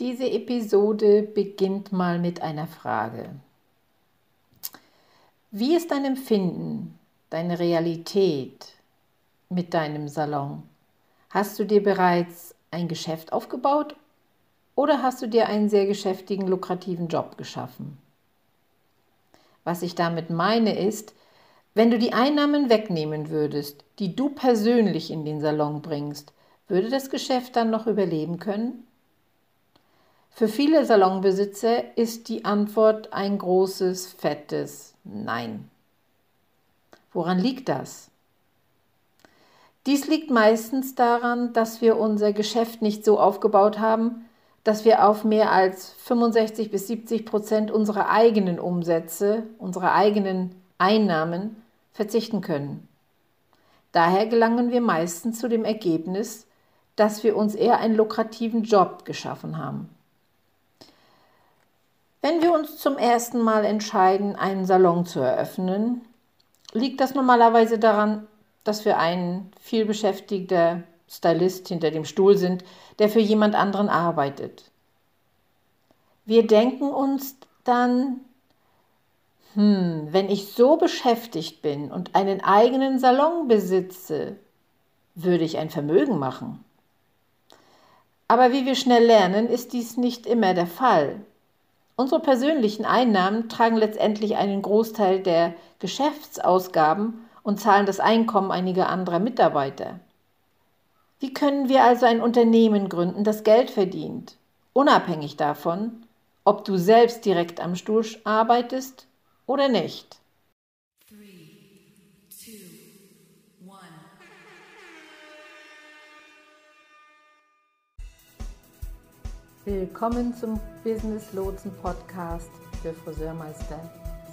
Diese Episode beginnt mal mit einer Frage. Wie ist dein Empfinden, deine Realität mit deinem Salon? Hast du dir bereits ein Geschäft aufgebaut oder hast du dir einen sehr geschäftigen, lukrativen Job geschaffen? Was ich damit meine ist, wenn du die Einnahmen wegnehmen würdest, die du persönlich in den Salon bringst, würde das Geschäft dann noch überleben können? Für viele Salonbesitzer ist die Antwort ein großes, fettes Nein. Woran liegt das? Dies liegt meistens daran, dass wir unser Geschäft nicht so aufgebaut haben, dass wir auf mehr als 65 bis 70 Prozent unserer eigenen Umsätze, unserer eigenen Einnahmen verzichten können. Daher gelangen wir meistens zu dem Ergebnis, dass wir uns eher einen lukrativen Job geschaffen haben. Wenn wir uns zum ersten Mal entscheiden, einen Salon zu eröffnen, liegt das normalerweise daran, dass wir ein vielbeschäftigter Stylist hinter dem Stuhl sind, der für jemand anderen arbeitet. Wir denken uns dann, hm, wenn ich so beschäftigt bin und einen eigenen Salon besitze, würde ich ein Vermögen machen. Aber wie wir schnell lernen, ist dies nicht immer der Fall. Unsere persönlichen Einnahmen tragen letztendlich einen Großteil der Geschäftsausgaben und zahlen das Einkommen einiger anderer Mitarbeiter. Wie können wir also ein Unternehmen gründen, das Geld verdient, unabhängig davon, ob du selbst direkt am Stuhl arbeitest oder nicht? Willkommen zum Business Lotsen Podcast für Friseurmeister,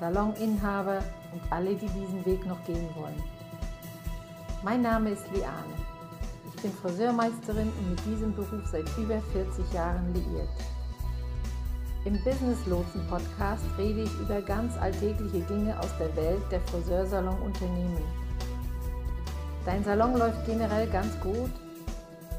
Saloninhaber und alle, die diesen Weg noch gehen wollen. Mein Name ist Liane. Ich bin Friseurmeisterin und mit diesem Beruf seit über 40 Jahren liiert. Im Business Lotsen Podcast rede ich über ganz alltägliche Dinge aus der Welt der Friseursalon-Unternehmen. Dein Salon läuft generell ganz gut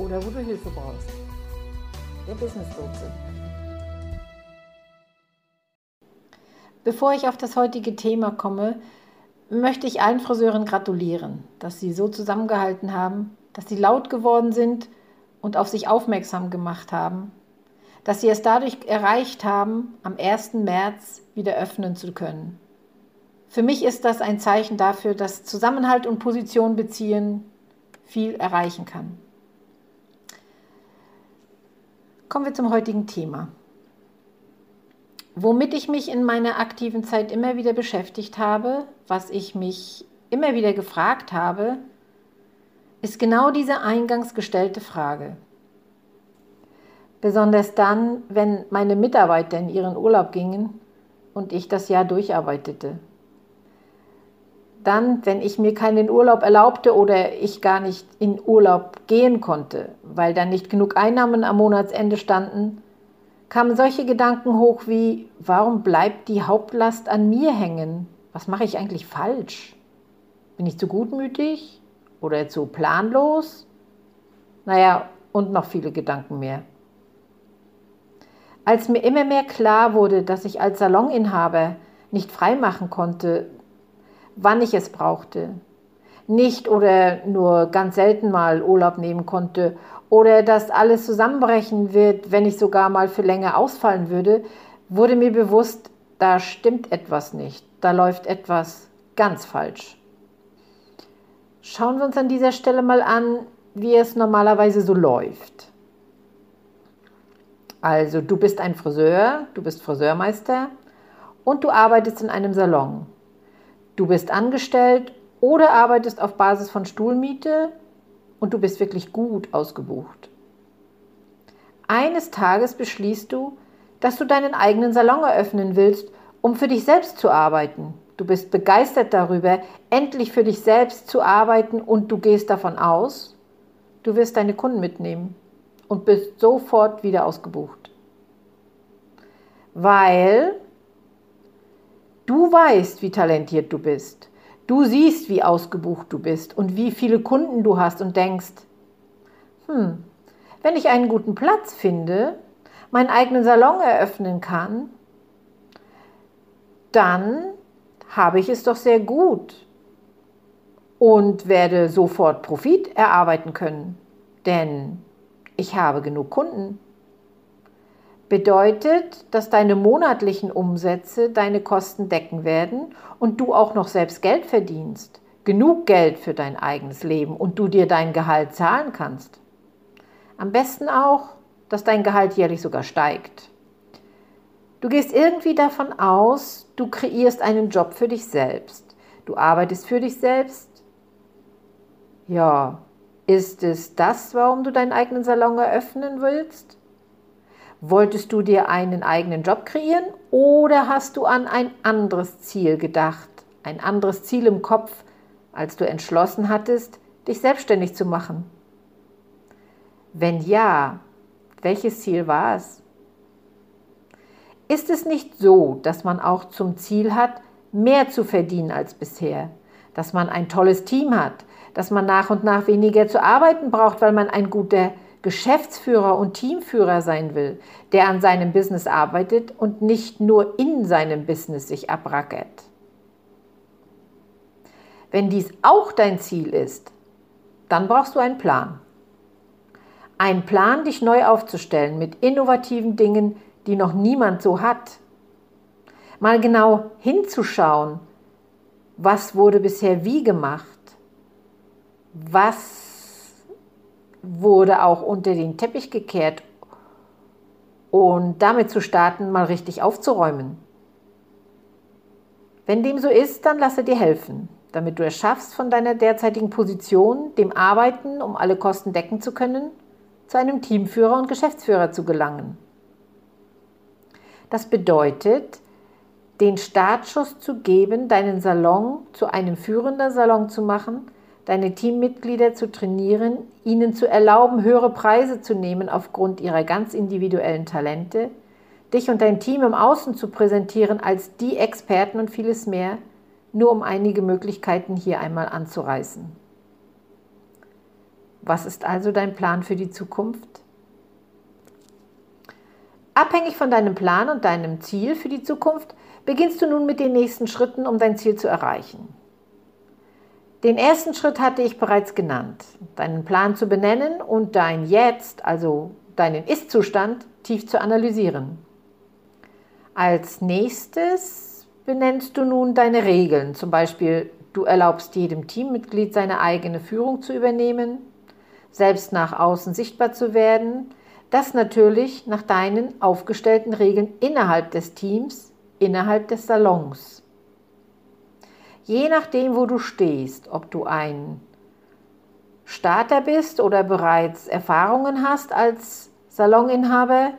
oder wo du Hilfe brauchst. Der Business Lotse. Bevor ich auf das heutige Thema komme, möchte ich allen Friseuren gratulieren, dass sie so zusammengehalten haben, dass sie laut geworden sind und auf sich aufmerksam gemacht haben, dass sie es dadurch erreicht haben, am 1. März wieder öffnen zu können. Für mich ist das ein Zeichen dafür, dass Zusammenhalt und Position beziehen viel erreichen kann. Kommen wir zum heutigen Thema. Womit ich mich in meiner aktiven Zeit immer wieder beschäftigt habe, was ich mich immer wieder gefragt habe, ist genau diese eingangs gestellte Frage. Besonders dann, wenn meine Mitarbeiter in ihren Urlaub gingen und ich das Jahr durcharbeitete dann, wenn ich mir keinen Urlaub erlaubte oder ich gar nicht in Urlaub gehen konnte, weil dann nicht genug Einnahmen am Monatsende standen, kamen solche Gedanken hoch wie, warum bleibt die Hauptlast an mir hängen? Was mache ich eigentlich falsch? Bin ich zu gutmütig oder zu planlos? Naja, und noch viele Gedanken mehr. Als mir immer mehr klar wurde, dass ich als Saloninhaber nicht freimachen konnte, wann ich es brauchte. Nicht oder nur ganz selten mal Urlaub nehmen konnte oder dass alles zusammenbrechen wird, wenn ich sogar mal für länger ausfallen würde, wurde mir bewusst, da stimmt etwas nicht, da läuft etwas ganz falsch. Schauen wir uns an dieser Stelle mal an, wie es normalerweise so läuft. Also du bist ein Friseur, du bist Friseurmeister und du arbeitest in einem Salon. Du bist angestellt oder arbeitest auf Basis von Stuhlmiete und du bist wirklich gut ausgebucht. eines Tages beschließt du, dass du deinen eigenen Salon eröffnen willst, um für dich selbst zu arbeiten. Du bist begeistert darüber, endlich für dich selbst zu arbeiten und du gehst davon aus, du wirst deine Kunden mitnehmen und bist sofort wieder ausgebucht. Weil du weißt, wie talentiert du bist. Du siehst, wie ausgebucht du bist und wie viele Kunden du hast und denkst, hm, wenn ich einen guten Platz finde, meinen eigenen Salon eröffnen kann, dann habe ich es doch sehr gut und werde sofort Profit erarbeiten können, denn ich habe genug Kunden. Bedeutet, dass deine monatlichen Umsätze deine Kosten decken werden und du auch noch selbst Geld verdienst. Genug Geld für dein eigenes Leben und du dir dein Gehalt zahlen kannst. Am besten auch, dass dein Gehalt jährlich sogar steigt. Du gehst irgendwie davon aus, du kreierst einen Job für dich selbst. Du arbeitest für dich selbst. Ja, ist es das, warum du deinen eigenen Salon eröffnen willst? Wolltest du dir einen eigenen Job kreieren oder hast du an ein anderes Ziel gedacht, ein anderes Ziel im Kopf, als du entschlossen hattest, dich selbstständig zu machen? Wenn ja, welches Ziel war es? Ist es nicht so, dass man auch zum Ziel hat, mehr zu verdienen als bisher? Dass man ein tolles Team hat? Dass man nach und nach weniger zu arbeiten braucht, weil man ein guter Geschäftsführer und Teamführer sein will, der an seinem Business arbeitet und nicht nur in seinem Business sich abrackert? Wenn dies auch dein Ziel ist, dann brauchst du einen Plan. Ein Plan, dich neu aufzustellen mit innovativen Dingen, die noch niemand so hat. Mal genau hinzuschauen, was wurde bisher wie gemacht, was wurde auch unter den Teppich gekehrt und damit zu starten, mal richtig aufzuräumen. Wenn dem so ist, dann lasse dir helfen, damit du es schaffst, von deiner derzeitigen Position, dem Arbeiten, um alle Kosten decken zu können, zu einem Teamführer und Geschäftsführer zu gelangen. Das bedeutet, den Startschuss zu geben, deinen Salon zu einem führenden Salon zu machen, deine Teammitglieder zu trainieren, ihnen zu erlauben, höhere Preise zu nehmen aufgrund ihrer ganz individuellen Talente, dich und dein Team im Außen zu präsentieren als die Experten und vieles mehr, nur um einige Möglichkeiten hier einmal anzureißen. Was ist also dein Plan für die Zukunft? Abhängig von deinem Plan und deinem Ziel für die Zukunft beginnst du nun mit den nächsten Schritten, um dein Ziel zu erreichen. Den ersten Schritt hatte ich bereits genannt, deinen Plan zu benennen und dein Jetzt, also deinen Ist-Zustand, tief zu analysieren. Als nächstes benennst du nun deine Regeln, zum Beispiel du erlaubst jedem Teammitglied seine eigene Führung zu übernehmen, selbst nach außen sichtbar zu werden, das natürlich nach deinen aufgestellten Regeln innerhalb des Teams, innerhalb des Salons. Je nachdem, wo du stehst, ob du ein Starter bist oder bereits Erfahrungen hast als Saloninhaber,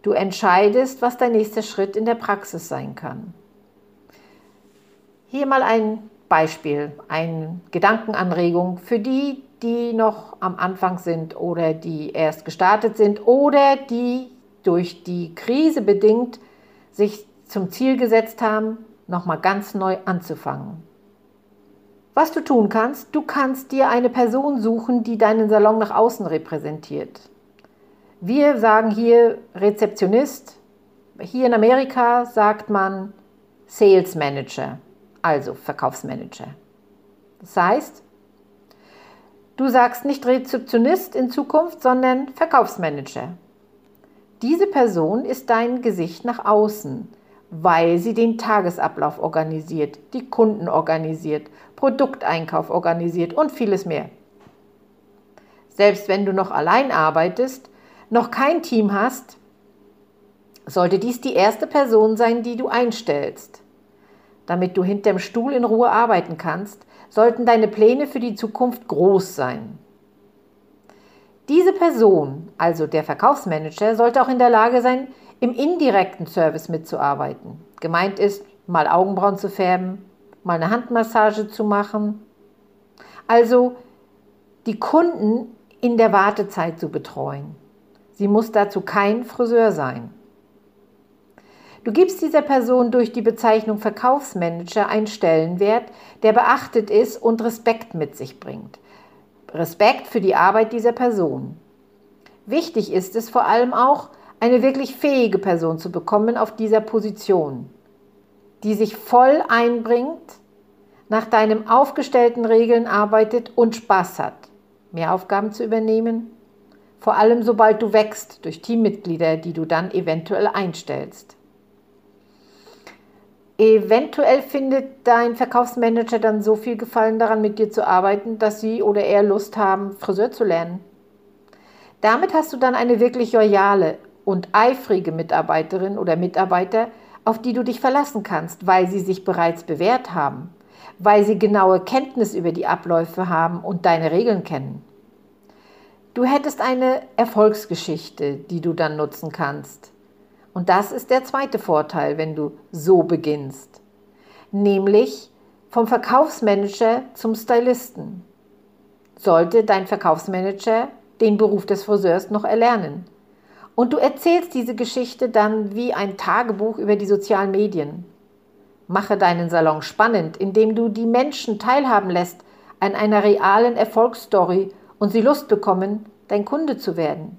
du entscheidest, was dein nächster Schritt in der Praxis sein kann. Hier mal ein Beispiel, eine Gedankenanregung für die, die noch am Anfang sind oder die erst gestartet sind oder die durch die Krise bedingt sich zum Ziel gesetzt haben, nochmal ganz neu anzufangen. Was du tun kannst, du kannst dir eine Person suchen, die deinen Salon nach außen repräsentiert. Wir sagen hier Rezeptionist, hier in Amerika sagt man Sales Manager, also Verkaufsmanager. Das heißt, Du sagst nicht Rezeptionist in Zukunft, sondern Verkaufsmanager. Diese Person ist dein Gesicht nach außen, weil sie den Tagesablauf organisiert, die Kunden organisiert, Produkteinkauf organisiert und vieles mehr. Selbst wenn du noch allein arbeitest, noch kein Team hast, sollte dies die erste Person sein, die du einstellst. Damit du hinterm Stuhl in Ruhe arbeiten kannst, sollten deine Pläne für die Zukunft groß sein. Diese Person, also der Verkaufsmanager, sollte auch in der Lage sein, im indirekten Service mitzuarbeiten. Gemeint ist, mal Augenbrauen zu färben, mal eine Handmassage zu machen. Also die Kunden in der Wartezeit zu betreuen. Sie muss dazu kein Friseur sein. Du gibst dieser Person durch die Bezeichnung Verkaufsmanager einen Stellenwert, der beachtet ist und Respekt mit sich bringt. Respekt für die Arbeit dieser Person. Wichtig ist es vor allem auch, eine wirklich fähige Person zu bekommen auf dieser Position, die sich voll einbringt, nach deinen aufgestellten Regeln arbeitet und Spaß hat, mehr Aufgaben zu übernehmen, vor allem sobald du wächst durch Teammitglieder, die du dann eventuell einstellst. Eventuell findet dein Verkaufsmanager dann so viel Gefallen daran, mit dir zu arbeiten, dass sie oder er Lust haben, Friseur zu lernen. Damit hast du dann eine wirklich loyale und eifrige Mitarbeiterin oder Mitarbeiter, auf die du dich verlassen kannst, weil sie sich bereits bewährt haben, weil sie genaue Kenntnis über die Abläufe haben und deine Regeln kennen. Du hättest eine Erfolgsgeschichte, die du dann nutzen kannst. Und das ist der zweite Vorteil, wenn du so beginnst. Nämlich vom Verkaufsmanager zum Stylisten. Sollte dein Verkaufsmanager den Beruf des Friseurs noch erlernen. Und du erzählst diese Geschichte dann wie ein Tagebuch über die sozialen Medien. Mache deinen Salon spannend, indem du die Menschen teilhaben lässt an einer realen Erfolgsstory und sie Lust bekommen, dein Kunde zu werden.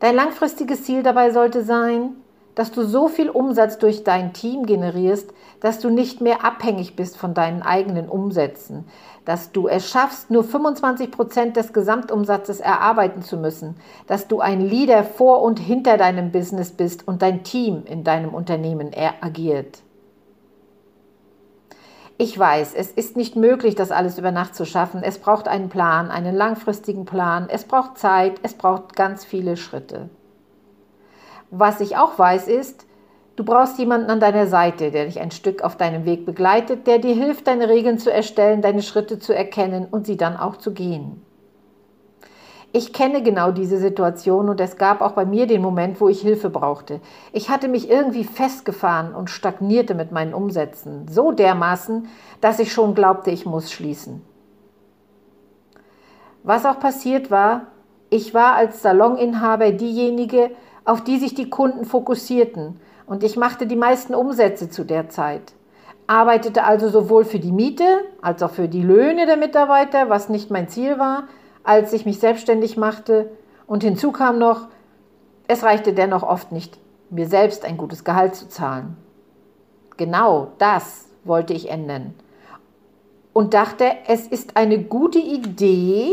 Dein langfristiges Ziel dabei sollte sein, dass du so viel Umsatz durch dein Team generierst, dass du nicht mehr abhängig bist von deinen eigenen Umsätzen, dass du es schaffst, nur 25 Prozent des Gesamtumsatzes erarbeiten zu müssen, dass du ein Leader vor und hinter deinem Business bist und dein Team in deinem Unternehmen agiert. Ich weiß, es ist nicht möglich, das alles über Nacht zu schaffen. Es braucht einen Plan, einen langfristigen Plan. Es braucht Zeit, es braucht ganz viele Schritte. Was ich auch weiß ist, du brauchst jemanden an deiner Seite, der dich ein Stück auf deinem Weg begleitet, der dir hilft, deine Regeln zu erstellen, deine Schritte zu erkennen und sie dann auch zu gehen. Ich kenne genau diese Situation und es gab auch bei mir den Moment, wo ich Hilfe brauchte. Ich hatte mich irgendwie festgefahren und stagnierte mit meinen Umsätzen, so dermaßen, dass ich schon glaubte, ich muss schließen. Was auch passiert war, ich war als Saloninhaber diejenige, auf die sich die Kunden fokussierten und ich machte die meisten Umsätze zu der Zeit. Arbeitete also sowohl für die Miete als auch für die Löhne der Mitarbeiter, was nicht mein Ziel war, als ich mich selbstständig machte. Und hinzu kam noch, es reichte dennoch oft nicht, mir selbst ein gutes Gehalt zu zahlen. Genau das wollte ich ändern. Und dachte, es ist eine gute Idee,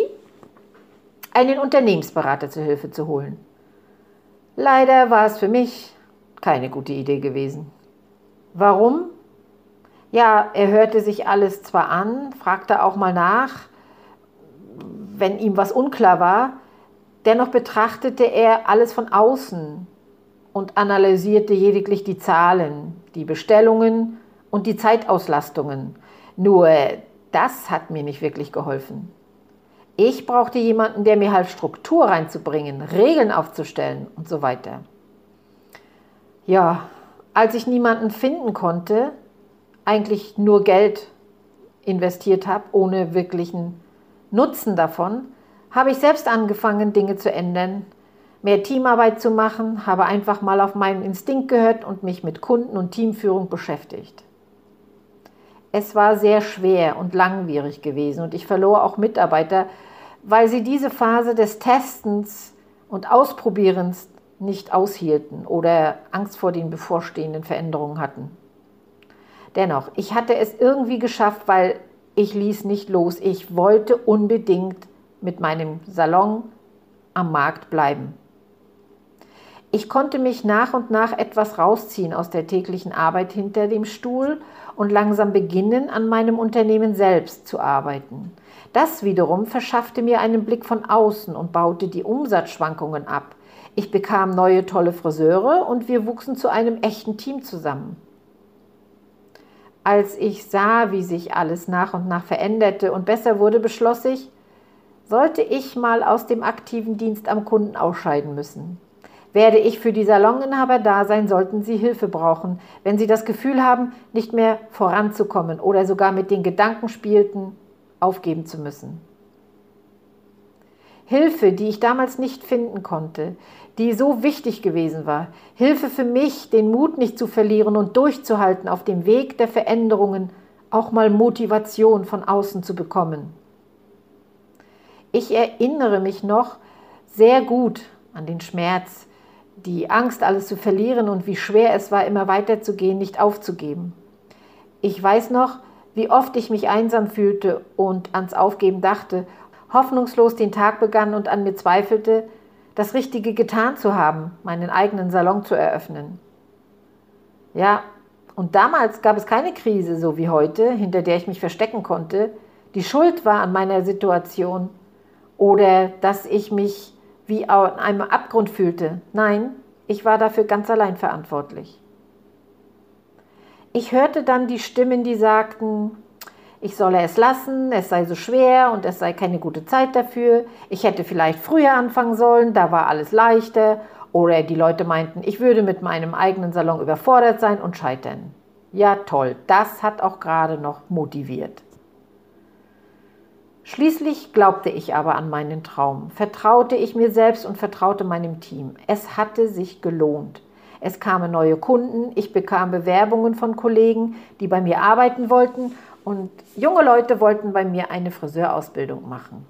einen Unternehmensberater zur Hilfe zu holen. Leider war es für mich keine gute Idee gewesen. Warum? Ja, er hörte sich alles zwar an, fragte auch mal nach, wenn ihm was unklar war, dennoch betrachtete er alles von außen und analysierte lediglich die Zahlen, die Bestellungen und die Zeitauslastungen. Nur das hat mir nicht wirklich geholfen. Ich brauchte jemanden, der mir half, Struktur reinzubringen, Regeln aufzustellen und so weiter. Ja, als ich niemanden finden konnte, eigentlich nur Geld investiert habe, ohne wirklichen Nutzen davon, habe ich selbst angefangen, Dinge zu ändern, mehr Teamarbeit zu machen, habe einfach mal auf meinen Instinkt gehört und mich mit Kunden und Teamführung beschäftigt. Es war sehr schwer und langwierig gewesen und ich verlor auch Mitarbeiter, weil sie diese Phase des Testens und Ausprobierens nicht aushielten oder Angst vor den bevorstehenden Veränderungen hatten. Dennoch, ich hatte es irgendwie geschafft, weil ich ließ nicht los. Ich wollte unbedingt mit meinem Salon am Markt bleiben. Ich konnte mich nach und nach etwas rausziehen aus der täglichen Arbeit hinter dem Stuhl und langsam beginnen, an meinem Unternehmen selbst zu arbeiten. Das wiederum verschaffte mir einen Blick von außen und baute die Umsatzschwankungen ab. Ich bekam neue tolle Friseure und wir wuchsen zu einem echten Team zusammen. Als ich sah, wie sich alles nach und nach veränderte und besser wurde, beschloss ich, Sollte ich mal aus dem aktiven Dienst am Kunden ausscheiden müssen, werde ich für die Saloninhaber da sein, sollten sie Hilfe brauchen, wenn sie das Gefühl haben, nicht mehr voranzukommen oder sogar mit den Gedanken spielten, aufgeben zu müssen. Hilfe, die ich damals nicht finden konnte, die so wichtig gewesen war. Hilfe für mich, den Mut nicht zu verlieren und durchzuhalten auf dem Weg der Veränderungen, auch mal Motivation von außen zu bekommen. Ich erinnere mich noch sehr gut an den Schmerz, die Angst, alles zu verlieren und wie schwer es war, immer weiterzugehen, nicht aufzugeben. Ich weiß noch, wie oft ich mich einsam fühlte und ans Aufgeben dachte, hoffnungslos den Tag begann und an mir zweifelte, das Richtige getan zu haben, meinen eigenen Salon zu eröffnen. Ja, und damals gab es keine Krise, so wie heute, hinter der ich mich verstecken konnte. Die Schuld war an meiner Situation oder dass ich mich wie an einem Abgrund fühlte. Nein, ich war dafür ganz allein verantwortlich. Ich hörte dann die Stimmen, die sagten, ich solle es lassen, es sei so schwer und es sei keine gute Zeit dafür. Ich hätte vielleicht früher anfangen sollen, da war alles leichter. Oder die Leute meinten, ich würde mit meinem eigenen Salon überfordert sein und scheitern. Ja, toll, das hat auch gerade noch motiviert. Schließlich glaubte ich aber an meinen Traum, vertraute ich mir selbst und vertraute meinem Team. Es hatte sich gelohnt. Es kamen neue Kunden, ich bekam Bewerbungen von Kollegen, die bei mir arbeiten wollten und junge Leute wollten bei mir eine Friseurausbildung machen.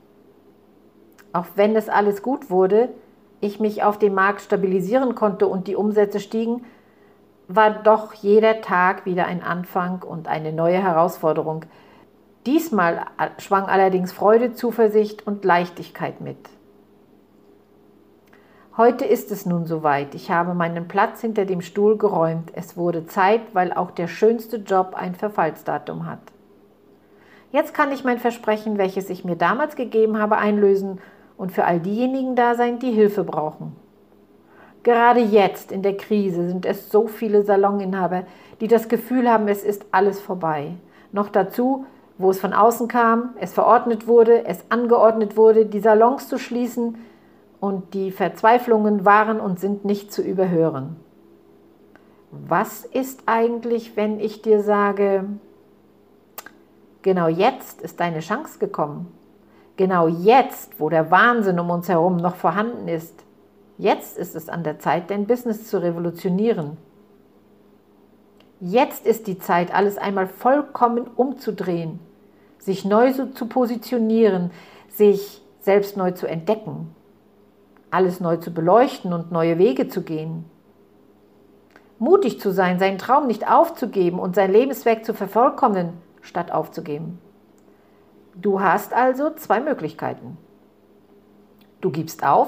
Auch wenn es alles gut wurde, ich mich auf dem Markt stabilisieren konnte und die Umsätze stiegen, war doch jeder Tag wieder ein Anfang und eine neue Herausforderung. Diesmal schwang allerdings Freude, Zuversicht und Leichtigkeit mit. Heute ist es nun soweit. Ich habe meinen Platz hinter dem Stuhl geräumt. Es wurde Zeit, weil auch der schönste Job ein Verfallsdatum hat. Jetzt kann ich mein Versprechen, welches ich mir damals gegeben habe, einlösen und für all diejenigen da sein, die Hilfe brauchen. Gerade jetzt in der Krise sind es so viele Saloninhaber, die das Gefühl haben, es ist alles vorbei. Noch dazu, wo es von außen kam, es verordnet wurde, es angeordnet wurde, die Salons zu schließen und die Verzweiflungen waren und sind nicht zu überhören. Was ist eigentlich, wenn ich dir sage, Genau jetzt ist deine Chance gekommen. Genau jetzt, wo der Wahnsinn um uns herum noch vorhanden ist. Jetzt ist es an der Zeit, dein Business zu revolutionieren. Jetzt ist die Zeit, alles einmal vollkommen umzudrehen, sich neu zu positionieren, sich selbst neu zu entdecken, alles neu zu beleuchten und neue Wege zu gehen. Mutig zu sein, seinen Traum nicht aufzugeben und sein Lebenswerk zu vervollkommnen, statt aufzugeben. Du hast also zwei Möglichkeiten. Du gibst auf,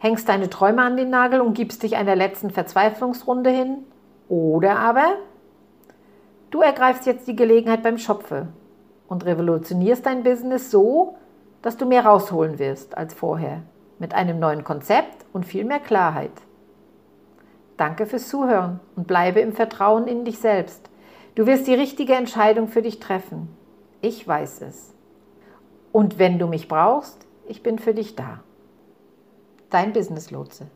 hängst deine Träume an den Nagel und gibst dich einer letzten Verzweiflungsrunde hin, oder aber du ergreifst jetzt die Gelegenheit beim Schopfe und revolutionierst dein Business so, dass du mehr rausholen wirst als vorher, mit einem neuen Konzept und viel mehr Klarheit. Danke fürs Zuhören und bleibe im Vertrauen in dich selbst. Du wirst die richtige Entscheidung für dich treffen. Ich weiß es. Und wenn du mich brauchst, ich bin für dich da. Dein Business Lotse.